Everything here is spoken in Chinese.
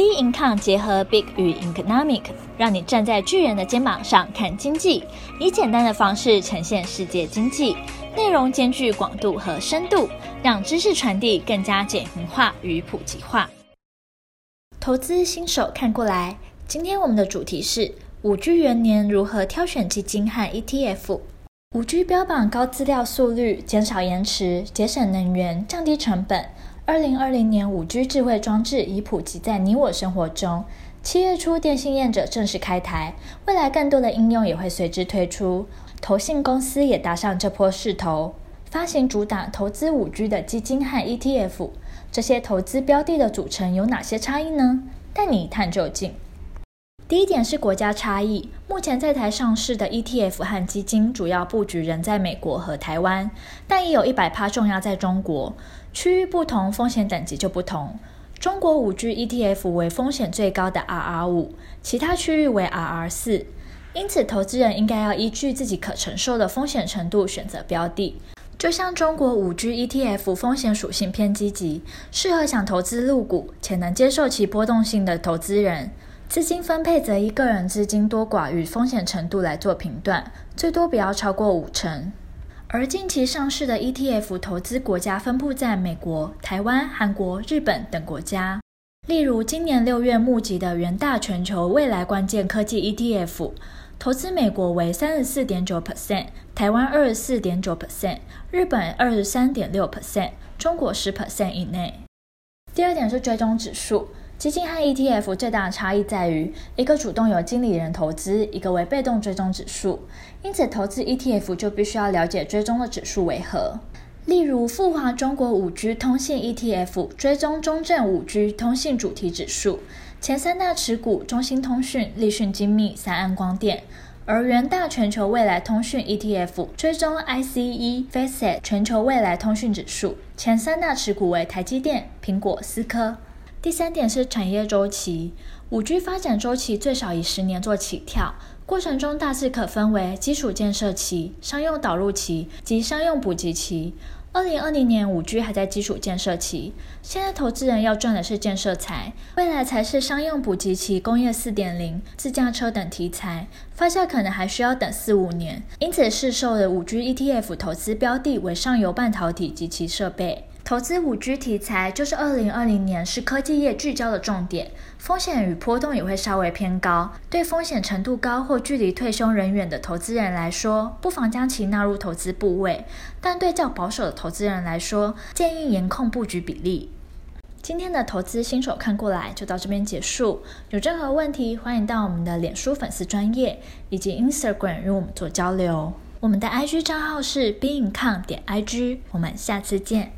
Bincom 结合 Big 与 Economic，让你站在巨人的肩膀上看经济，以简单的方式呈现世界经济，内容兼具广度和深度，让知识传递更加简明化与普及化。投资新手看过来，今天我们的主题是五 G 元年如何挑选基金和 ETF。五 G 标榜高资料速率，减少延迟，节省能源，降低成本。二零二零年，五 G 智慧装置已普及在你我生活中。七月初，电信业者正式开台，未来更多的应用也会随之推出。投信公司也搭上这波势头，发行主打投资五 G 的基金和 ETF。这些投资标的的组成有哪些差异呢？带你一探究竟。第一点是国家差异。目前在台上市的 ETF 和基金主要布局仍在美国和台湾，但也有一百趴重压在中国。区域不同，风险等级就不同。中国五 G ETF 为风险最高的 RR 五，其他区域为 RR 四。因此，投资人应该要依据自己可承受的风险程度选择标的。就像中国五 G ETF 风险属性偏积极，适合想投资入股且能接受其波动性的投资人。资金分配则以个人资金多寡与风险程度来做评断，最多不要超过五成。而近期上市的 ETF 投资国家分布在美国、台湾、韩国、日本等国家。例如，今年六月募集的元大全球未来关键科技 ETF，投资美国为三十四点九 percent，台湾二十四点九 percent，日本二十三点六 percent，中国十 percent 以内。第二点是追踪指数。基金和 ETF 最大的差异在于，一个主动由经理人投资，一个为被动追踪指数。因此，投资 ETF 就必须要了解追踪的指数为何。例如，富华中国 5G 通信 ETF 追踪中证 5G 通信主题指数，前三大持股中兴通讯、立讯精密、三安光电；而元大全球未来通讯 ETF 追踪 ICE Facet 全球未来通讯指数，前三大持股为台积电、苹果、思科。第三点是产业周期，五 G 发展周期最少以十年做起跳，过程中大致可分为基础建设期、商用导入期及商用普及期。二零二零年五 G 还在基础建设期，现在投资人要赚的是建设财，未来才是商用普及期、工业四点零、自驾车等题材，发酵可能还需要等四五年。因此，市售的五 G ETF 投资标的为上游半导体及其设备。投资五 G 题材就是二零二零年是科技业聚焦的重点，风险与波动也会稍微偏高。对风险程度高或距离退休人远的投资人来说，不妨将其纳入投资部位；但对较保守的投资人来说，建议严控布局比例。今天的投资新手看过来就到这边结束。有任何问题，欢迎到我们的脸书粉丝专页以及 Instagram 与我们做交流。我们的 IG 账号是 Big Income 点 IG，我们下次见。